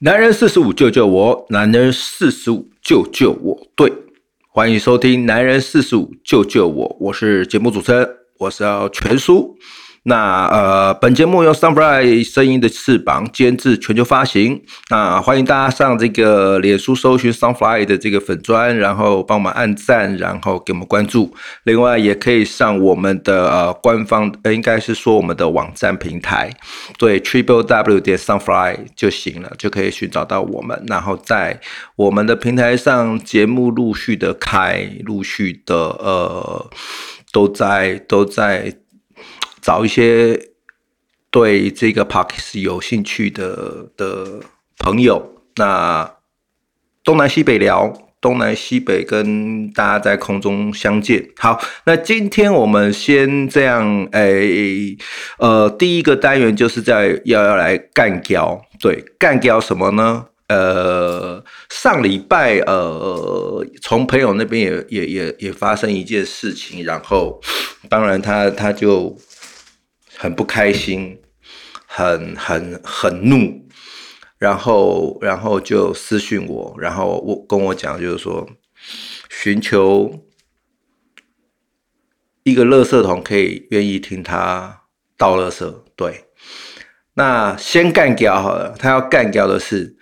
男人四十五救救我，男人四十五救救我。对，欢迎收听《男人四十五救救我》，我是节目主持人，我是要全叔。那呃，本节目由 Sunfly 声音的翅膀监制，全球发行。那欢迎大家上这个脸书搜寻 Sunfly 的这个粉砖，然后帮我们按赞，然后给我们关注。另外，也可以上我们的呃官方，呃应该是说我们的网站平台，对 triple w 点 Sunfly 就行了，就可以寻找到我们。然后在我们的平台上，节目陆续的开，陆续的呃都在都在。找一些对这个 Parks 有兴趣的的朋友，那东南西北聊，东南西北跟大家在空中相见。好，那今天我们先这样，诶，呃，第一个单元就是在要要来干掉，对，干掉什么呢？呃，上礼拜呃，从朋友那边也也也也发生一件事情，然后当然他他就。很不开心，很很很怒，然后然后就私讯我，然后我跟我讲，就是说寻求一个垃圾桶可以愿意听他倒垃圾。对，那先干掉好了。他要干掉的是，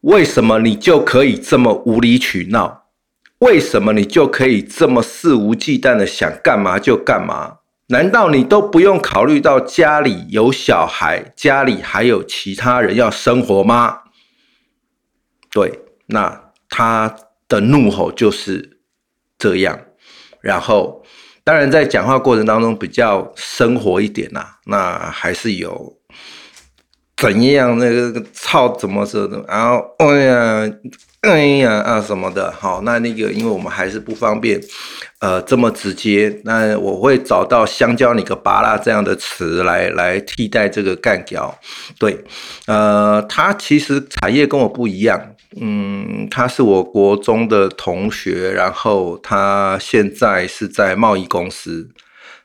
为什么你就可以这么无理取闹？为什么你就可以这么肆无忌惮的想干嘛就干嘛？难道你都不用考虑到家里有小孩，家里还有其他人要生活吗？对，那他的怒吼就是这样。然后，当然在讲话过程当中比较生活一点呐，那还是有怎样那个操怎么说的，然后哎呀。哎呀啊什么的，好，那那个，因为我们还是不方便，呃，这么直接，那我会找到香蕉你个拔拉这样的词来来替代这个干掉。对，呃，他其实产业跟我不一样，嗯，他是我国中的同学，然后他现在是在贸易公司。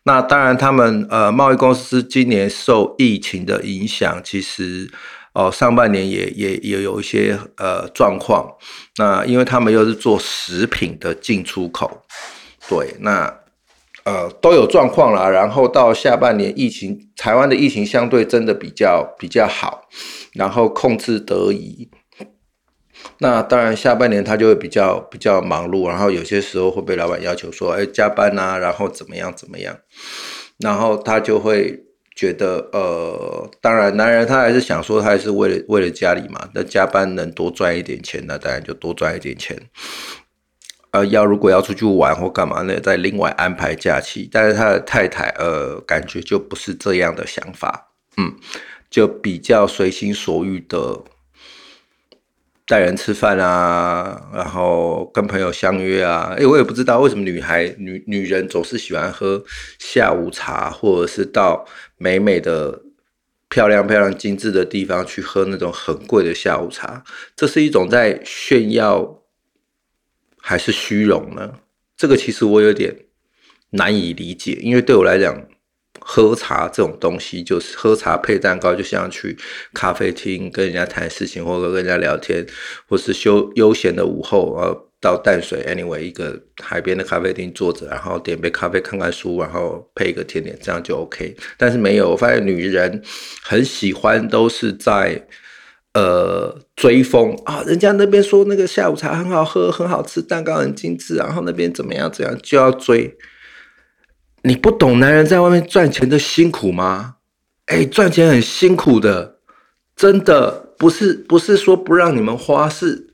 那当然，他们呃贸易公司今年受疫情的影响，其实。哦，上半年也也也有一些呃状况，那因为他们又是做食品的进出口，对，那呃都有状况啦。然后到下半年疫情，台湾的疫情相对真的比较比较好，然后控制得宜。那当然下半年他就会比较比较忙碌，然后有些时候会被老板要求说，哎加班呐，然后怎么样怎么样，然后他就会。觉得呃，当然，男人他还是想说，他还是为了为了家里嘛。那加班能多赚一点钱，那当然就多赚一点钱。呃，要如果要出去玩或干嘛，那再另外安排假期。但是他的太太呃，感觉就不是这样的想法，嗯，就比较随心所欲的。带人吃饭啊，然后跟朋友相约啊，哎，我也不知道为什么女孩女女人总是喜欢喝下午茶，或者是到美美的、漂亮漂亮、精致的地方去喝那种很贵的下午茶，这是一种在炫耀还是虚荣呢？这个其实我有点难以理解，因为对我来讲。喝茶这种东西，就是喝茶配蛋糕，就像去咖啡厅跟人家谈事情，或者跟人家聊天，或是休悠闲的午后，然后到淡水，anyway 一个海边的咖啡厅坐着，然后点杯咖啡，看看书，然后配一个甜点，这样就 OK。但是没有，我发现女人很喜欢都是在呃追风啊，人家那边说那个下午茶很好喝，很好吃，蛋糕很精致，然后那边怎么样怎样就要追。你不懂男人在外面赚钱的辛苦吗？哎，赚钱很辛苦的，真的不是不是说不让你们花，是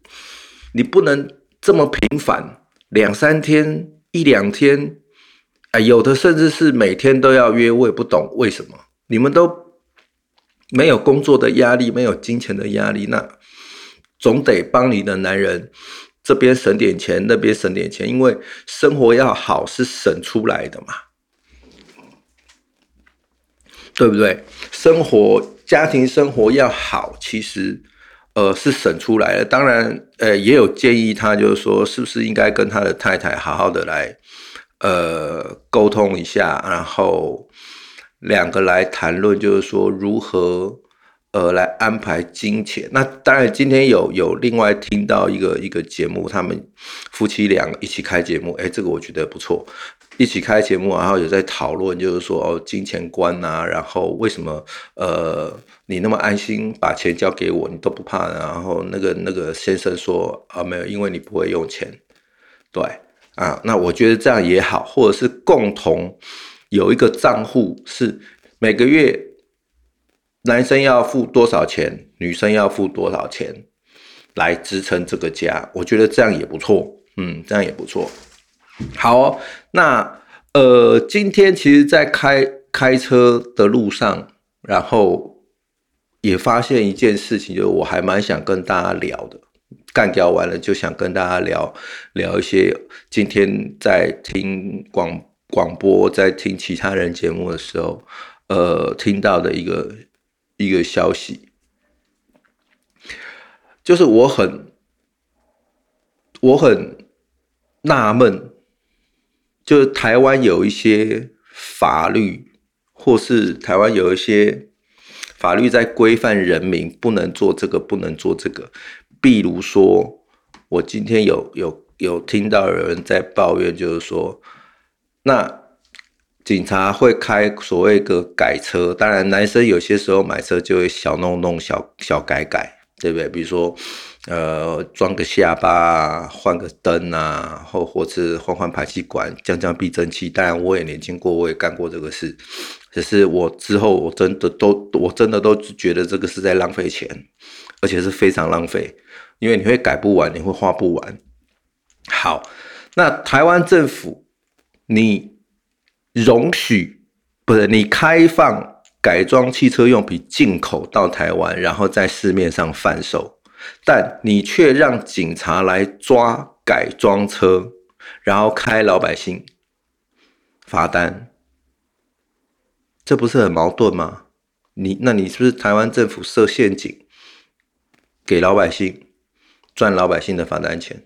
你不能这么频繁，两三天一两天，哎，有的甚至是每天都要约，我也不懂为什么你们都没有工作的压力，没有金钱的压力，那总得帮你的男人这边省点钱，那边省点钱，因为生活要好是省出来的嘛。对不对？生活家庭生活要好，其实呃是省出来的。当然，呃也有建议他，就是说是不是应该跟他的太太好好的来呃沟通一下，然后两个来谈论，就是说如何呃来安排金钱。那当然，今天有有另外听到一个一个节目，他们夫妻俩一起开节目，哎，这个我觉得不错。一起开节目，然后有在讨论，就是说哦，金钱观呐，然后为什么呃你那么安心把钱交给我，你都不怕？然后那个那个先生说啊，没有，因为你不会用钱，对啊，那我觉得这样也好，或者是共同有一个账户，是每个月男生要付多少钱，女生要付多少钱来支撑这个家，我觉得这样也不错，嗯，这样也不错。好，那呃，今天其实，在开开车的路上，然后也发现一件事情，就是我还蛮想跟大家聊的。干掉完了，就想跟大家聊聊一些今天在听广广播，在听其他人节目的时候，呃，听到的一个一个消息，就是我很我很纳闷。就是台湾有一些法律，或是台湾有一些法律在规范人民不能做这个，不能做这个。比如说，我今天有有有听到有人在抱怨，就是说，那警察会开所谓个改车，当然男生有些时候买车就会小弄弄、小小改改，对不对？比如说。呃，装个下巴，换个灯啊，或或是换换排气管，降降避震器。当然，我也年轻过，我也干过这个事。只是我之后，我真的都，我真的都觉得这个是在浪费钱，而且是非常浪费，因为你会改不完，你会花不完。好，那台湾政府，你容许不是你开放改装汽车用品进口到台湾，然后在市面上贩售。但你却让警察来抓改装车，然后开老百姓罚单，这不是很矛盾吗？你那你是不是台湾政府设陷阱，给老百姓赚老百姓的罚单钱？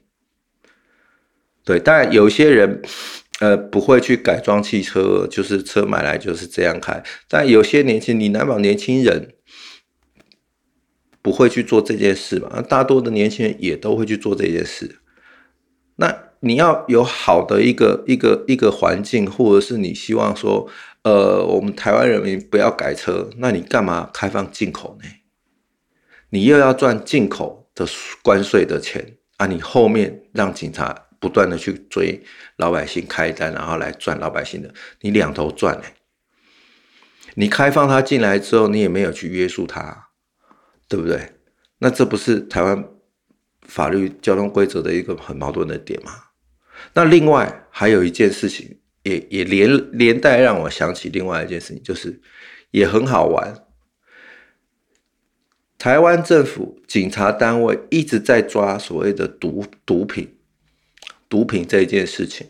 对，当然有些人呃不会去改装汽车，就是车买来就是这样开。但有些年轻，你难保年轻人。不会去做这件事嘛？大多的年轻人也都会去做这件事。那你要有好的一个一个一个环境，或者是你希望说，呃，我们台湾人民不要改车，那你干嘛开放进口呢？你又要赚进口的关税的钱啊！你后面让警察不断的去追老百姓开单，然后来赚老百姓的，你两头赚呢？你开放他进来之后，你也没有去约束他。对不对？那这不是台湾法律交通规则的一个很矛盾的点吗？那另外还有一件事情，也也连连带让我想起另外一件事情，就是也很好玩。台湾政府警察单位一直在抓所谓的毒毒品，毒品这一件事情，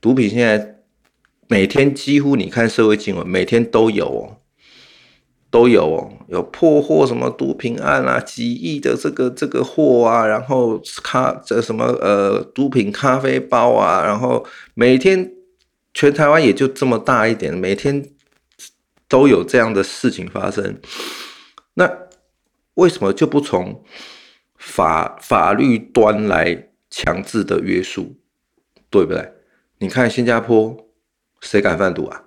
毒品现在每天几乎你看社会新闻，每天都有哦。都有哦，有破获什么毒品案啊，几亿的这个这个货啊，然后咖这什么呃毒品咖啡包啊，然后每天全台湾也就这么大一点，每天都有这样的事情发生。那为什么就不从法法律端来强制的约束，对不对？你看新加坡，谁敢贩毒啊？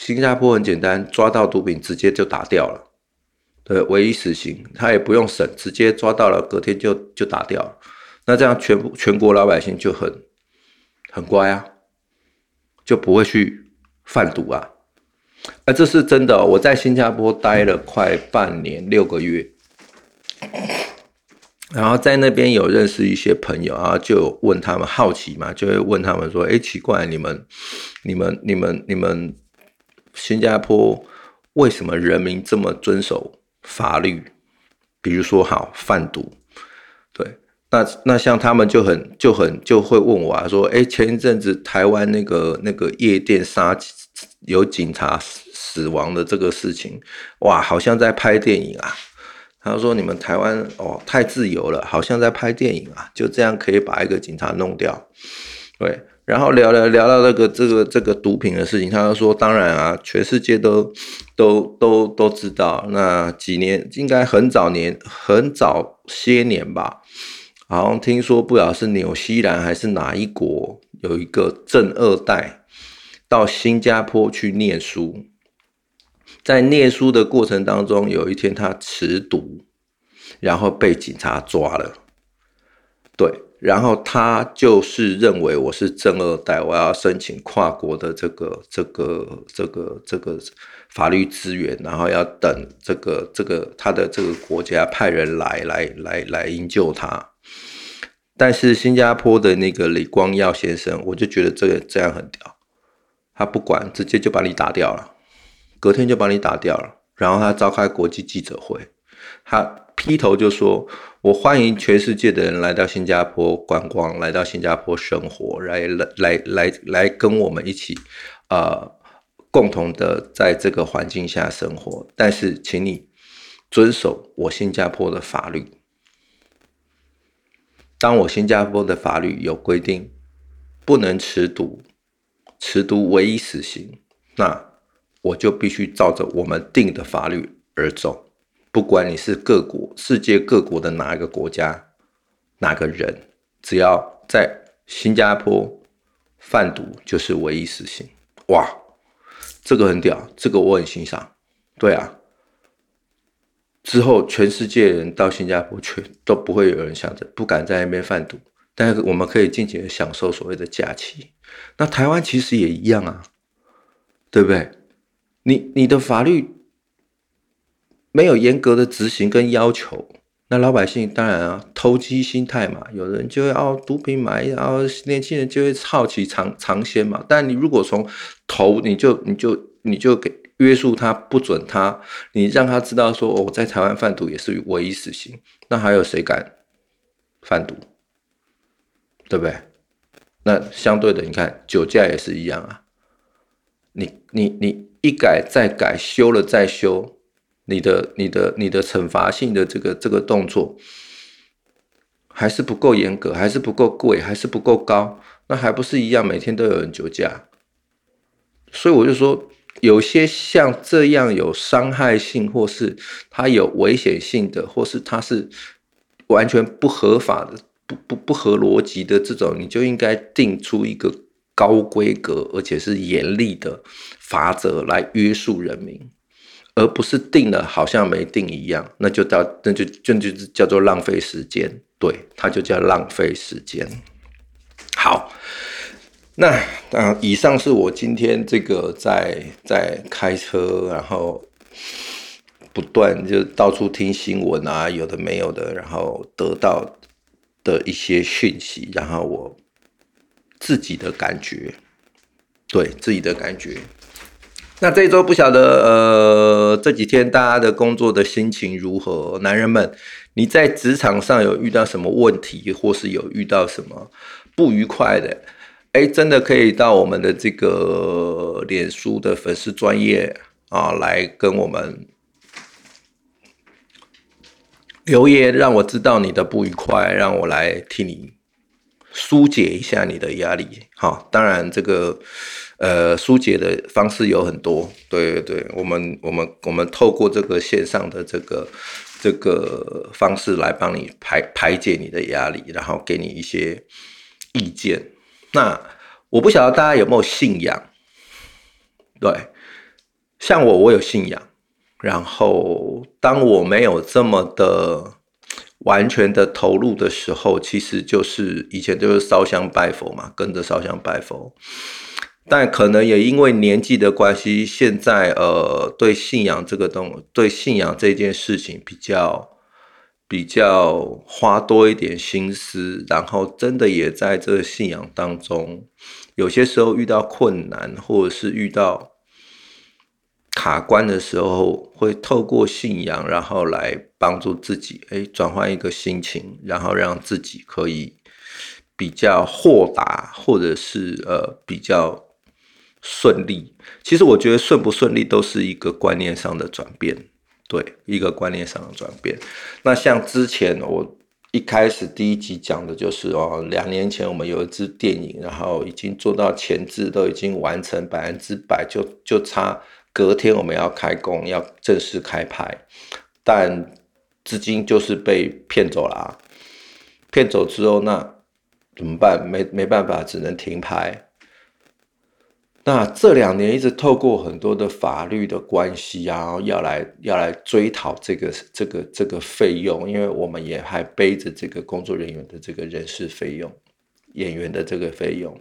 新加坡很简单，抓到毒品直接就打掉了，对，唯一死刑，他也不用审，直接抓到了，隔天就就打掉了。那这样全部全国老百姓就很很乖啊，就不会去贩毒啊。啊，这是真的，我在新加坡待了快半年六个月，然后在那边有认识一些朋友，然后就问他们好奇嘛，就会问他们说：“哎，奇怪，你们、你们、你们、你们。”新加坡为什么人民这么遵守法律？比如说，好贩毒，对，那那像他们就很就很就会问我啊，说，哎，前一阵子台湾那个那个夜店杀有警察死亡的这个事情，哇，好像在拍电影啊。他说，你们台湾哦太自由了，好像在拍电影啊，就这样可以把一个警察弄掉，对。然后聊聊聊到那个这个这个毒品的事情，他就说，当然啊，全世界都都都都知道。那几年应该很早年很早些年吧，好像听说不知道是纽西兰还是哪一国有一个正二代到新加坡去念书，在念书的过程当中，有一天他持毒，然后被警察抓了，对。然后他就是认为我是正二代，我要申请跨国的这个这个这个这个法律资源，然后要等这个这个他的这个国家派人来来来来营救他。但是新加坡的那个李光耀先生，我就觉得这个这样很屌，他不管，直接就把你打掉了，隔天就把你打掉了，然后他召开国际记者会，他。劈头就说：“我欢迎全世界的人来到新加坡观光，来到新加坡生活，来来来来来跟我们一起，呃，共同的在这个环境下生活。但是，请你遵守我新加坡的法律。当我新加坡的法律有规定，不能持毒，持毒唯一死刑，那我就必须照着我们定的法律而走。”不管你是各国、世界各国的哪一个国家、哪个人，只要在新加坡贩毒，就是唯一死刑。哇，这个很屌，这个我很欣赏。对啊，之后全世界人到新加坡去，都不会有人想着不敢在那边贩毒，但是我们可以尽情的享受所谓的假期。那台湾其实也一样啊，对不对？你你的法律。没有严格的执行跟要求，那老百姓当然啊，投机心态嘛，有人就会哦，毒品买，然后年轻人就会好奇尝尝鲜嘛。但你如果从头你就你就你就给约束他，不准他，你让他知道说，哦，在台湾贩毒也是唯一死刑，那还有谁敢贩毒？对不对？那相对的，你看酒驾也是一样啊，你你你一改再改，修了再修。你的、你的、你的惩罚性的这个这个动作还是不够严格，还是不够贵，还是不够高，那还不是一样？每天都有人酒驾，所以我就说，有些像这样有伤害性，或是它有危险性的，或是它是完全不合法的、不不不合逻辑的这种，你就应该定出一个高规格而且是严厉的法则来约束人民。而不是定了好像没定一样，那就叫那就就就叫做浪费时间，对，它就叫浪费时间。好，那啊，以上是我今天这个在在开车，然后不断就到处听新闻啊，有的没有的，然后得到的一些讯息，然后我自己的感觉，对自己的感觉。那这一周不晓得，呃，这几天大家的工作的心情如何？男人们，你在职场上有遇到什么问题，或是有遇到什么不愉快的？哎，真的可以到我们的这个脸书的粉丝专业啊，来跟我们留言，让我知道你的不愉快，让我来替你疏解一下你的压力。好，当然这个。呃，疏解的方式有很多，对对对，我们我们我们透过这个线上的这个这个方式来帮你排排解你的压力，然后给你一些意见。那我不晓得大家有没有信仰？对，像我，我有信仰。然后当我没有这么的完全的投入的时候，其实就是以前就是烧香拜佛嘛，跟着烧香拜佛。但可能也因为年纪的关系，现在呃，对信仰这个东，对信仰这件事情比较比较花多一点心思，然后真的也在这个信仰当中，有些时候遇到困难或者是遇到卡关的时候，会透过信仰，然后来帮助自己，哎，转换一个心情，然后让自己可以比较豁达，或者是呃比较。顺利，其实我觉得顺不顺利都是一个观念上的转变，对，一个观念上的转变。那像之前我一开始第一集讲的就是哦，两年前我们有一支电影，然后已经做到前置都已经完成百分之百，就就差隔天我们要开工，要正式开拍，但资金就是被骗走了啊！骗走之后那怎么办？没没办法，只能停拍。那这两年一直透过很多的法律的关系啊，要来要来追讨这个这个这个费用，因为我们也还背着这个工作人员的这个人事费用、演员的这个费用，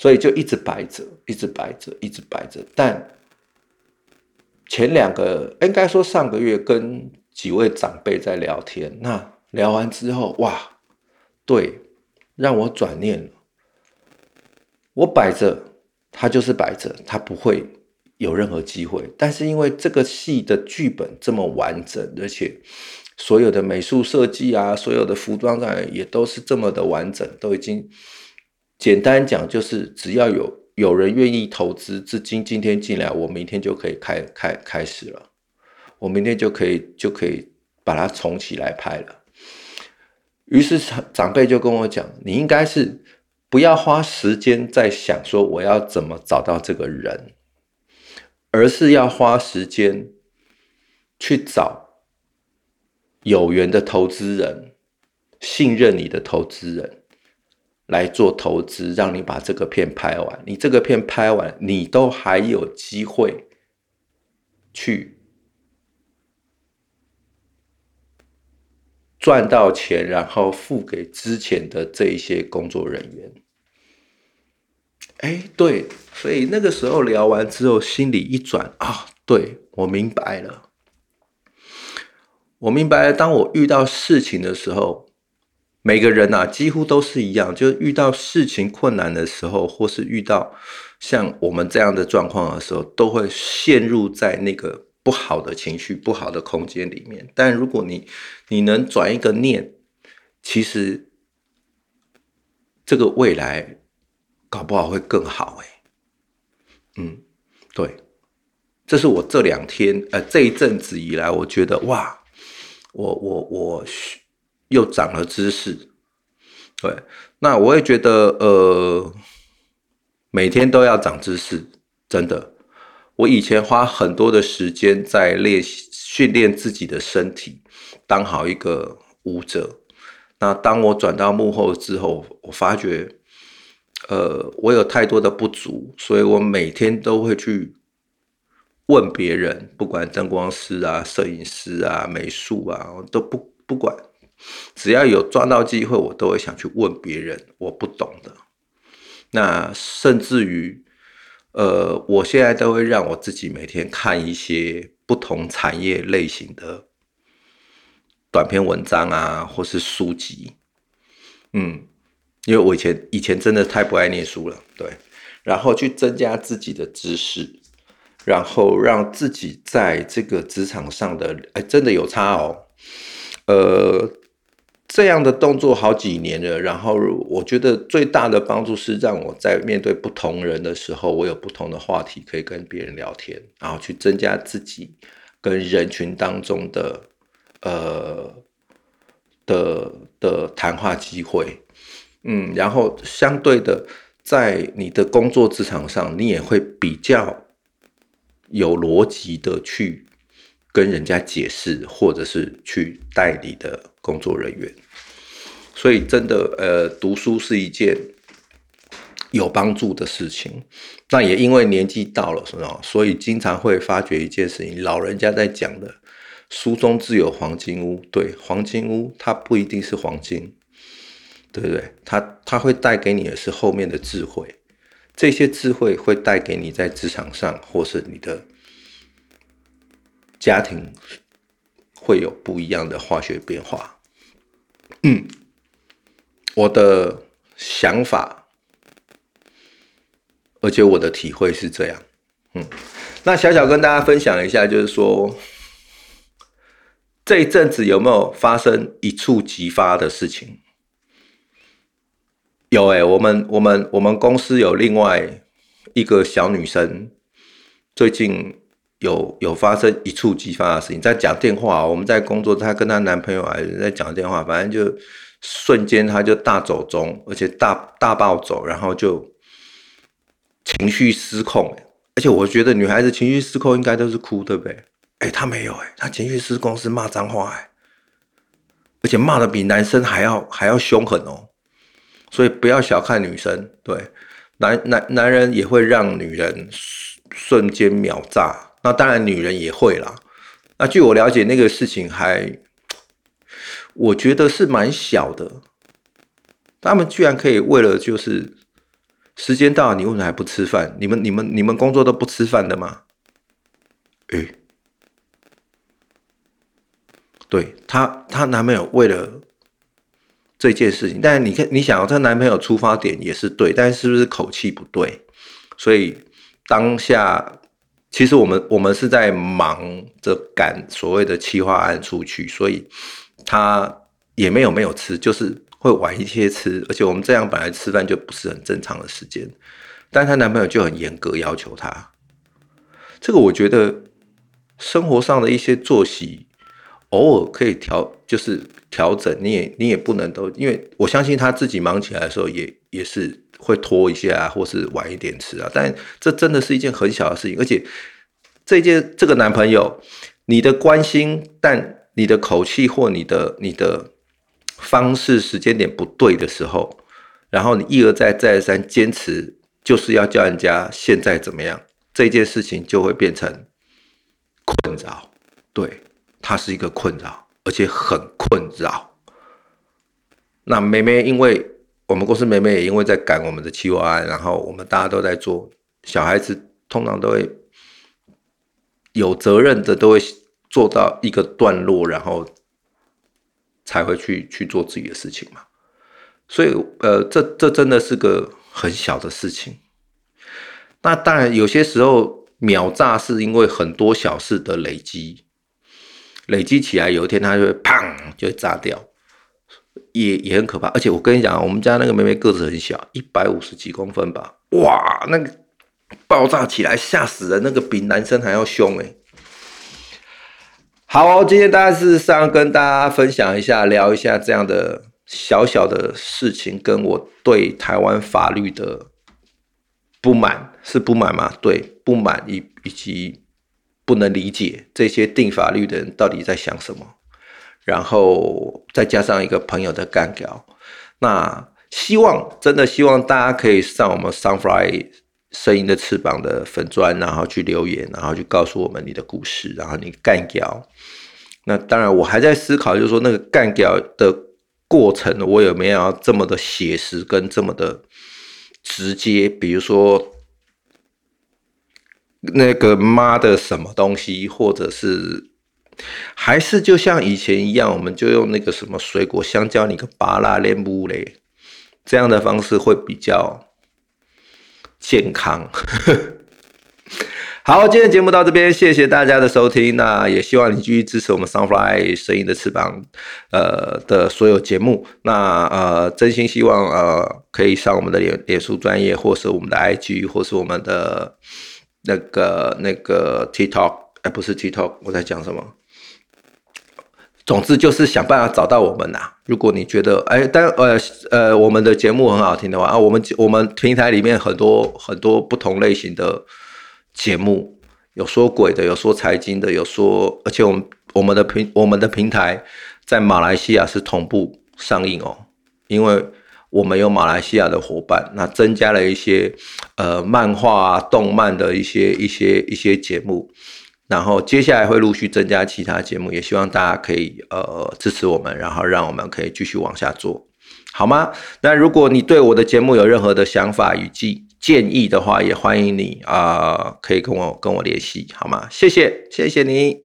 所以就一直摆着，一直摆着，一直摆着。但前两个应该说上个月跟几位长辈在聊天，那聊完之后，哇，对，让我转念了，我摆着。他就是摆着，他不会有任何机会。但是因为这个戏的剧本这么完整，而且所有的美术设计啊，所有的服装上也都是这么的完整，都已经简单讲就是只要有有人愿意投资资金，今天进来，我明天就可以开开开始了，我明天就可以就可以把它重起来拍了。于是长长辈就跟我讲，你应该是。不要花时间在想说我要怎么找到这个人，而是要花时间去找有缘的投资人，信任你的投资人来做投资，让你把这个片拍完。你这个片拍完，你都还有机会去赚到钱，然后付给之前的这一些工作人员。哎，对，所以那个时候聊完之后，心里一转啊，对我明白了，我明白了。当我遇到事情的时候，每个人呐，几乎都是一样，就遇到事情困难的时候，或是遇到像我们这样的状况的时候，都会陷入在那个不好的情绪、不好的空间里面。但如果你你能转一个念，其实这个未来。搞不好会更好哎，嗯，对，这是我这两天呃这一阵子以来，我觉得哇，我我我又长了知识，对，那我也觉得呃每天都要长知识，真的，我以前花很多的时间在练习训练自己的身体，当好一个舞者，那当我转到幕后之后，我发觉。呃，我有太多的不足，所以我每天都会去问别人，不管灯光师啊、摄影师啊、美术啊，都不不管，只要有抓到机会，我都会想去问别人我不懂的。那甚至于，呃，我现在都会让我自己每天看一些不同产业类型的短篇文章啊，或是书籍，嗯。因为我以前以前真的太不爱念书了，对，然后去增加自己的知识，然后让自己在这个职场上的哎真的有差哦，呃，这样的动作好几年了，然后我觉得最大的帮助是让我在面对不同人的时候，我有不同的话题可以跟别人聊天，然后去增加自己跟人群当中的呃的的谈话机会。嗯，然后相对的，在你的工作职场上，你也会比较有逻辑的去跟人家解释，或者是去带你的工作人员。所以，真的，呃，读书是一件有帮助的事情。那也因为年纪到了，是吧？所以经常会发觉一件事情：老人家在讲的“书中自有黄金屋”，对，黄金屋它不一定是黄金。对不对？它它会带给你的是后面的智慧，这些智慧会带给你在职场上或是你的家庭会有不一样的化学变化。嗯，我的想法，而且我的体会是这样。嗯，那小小跟大家分享一下，就是说这一阵子有没有发生一触即发的事情？有哎，我们我们我们公司有另外一个小女生，最近有有发生一触即发的事情，在讲电话，我们在工作，她跟她男朋友还在讲电话，反正就瞬间她就大走中，而且大大暴走，然后就情绪失控。而且我觉得女孩子情绪失控应该都是哭，对不对？哎，她没有，哎，她情绪失控是骂脏话，哎，而且骂的比男生还要还要凶狠哦。所以不要小看女生，对，男男男人也会让女人瞬间秒炸，那当然女人也会啦。那据我了解，那个事情还，我觉得是蛮小的。他们居然可以为了就是时间到了，你为什么还不吃饭？你们你们你们工作都不吃饭的吗？诶，对她她男朋友为了。这件事情，但是你看，你想，她男朋友出发点也是对，但是不是口气不对？所以当下，其实我们我们是在忙着赶所谓的企划案出去，所以他也没有没有吃，就是会晚一些吃，而且我们这样本来吃饭就不是很正常的时间，但她男朋友就很严格要求她，这个我觉得生活上的一些作息。偶尔可以调，就是调整。你也你也不能都，因为我相信她自己忙起来的时候，也也是会拖一下，或是晚一点吃啊。但这真的是一件很小的事情，而且这件这个男朋友，你的关心，但你的口气或你的你的方式时间点不对的时候，然后你一而再再而三坚持，就是要叫人家现在怎么样，这件事情就会变成困扰，对。它是一个困扰，而且很困扰。那妹妹，因为我们公司妹妹也因为在赶我们的企划案，然后我们大家都在做，小孩子通常都会有责任的，都会做到一个段落，然后才会去去做自己的事情嘛。所以，呃，这这真的是个很小的事情。那当然，有些时候秒炸是因为很多小事的累积。累积起来，有一天它就会砰，就会炸掉，也也很可怕。而且我跟你讲，我们家那个妹妹个子很小，一百五十几公分吧，哇，那个爆炸起来吓死人，那个比男生还要凶哎。好，今天大概是上跟大家分享一下，聊一下这样的小小的事情，跟我对台湾法律的不满，是不满吗？对，不满以以及。不能理解这些定法律的人到底在想什么，然后再加上一个朋友的干掉，那希望真的希望大家可以上我们 Sunfly 声音的翅膀的粉砖，然后去留言，然后去告诉我们你的故事，然后你干掉。那当然，我还在思考，就是说那个干掉的过程，我有没有这么的写实跟这么的直接？比如说。那个妈的什么东西，或者是还是就像以前一样，我们就用那个什么水果香蕉，你个巴拉莲布嘞，这样的方式会比较健康。好，今天节目到这边，谢谢大家的收听。那也希望你继续支持我们 Sunfly 声音的翅膀，呃的所有节目。那呃，真心希望呃可以上我们的脸脸书专业，或是我们的 IG，或是我们的。那个那个 TikTok，哎，不是 TikTok，我在讲什么？总之就是想办法找到我们呐。如果你觉得哎，但呃呃，我们的节目很好听的话啊，我们我们平台里面很多很多不同类型的节目，有说鬼的，有说财经的，有说，而且我们我们的平我们的平台在马来西亚是同步上映哦，因为。我们有马来西亚的伙伴，那增加了一些呃漫画、动漫的一些一些一些节目，然后接下来会陆续增加其他节目，也希望大家可以呃支持我们，然后让我们可以继续往下做，好吗？那如果你对我的节目有任何的想法与建建议的话，也欢迎你啊可以跟我跟我联系，好吗？谢谢，谢谢你。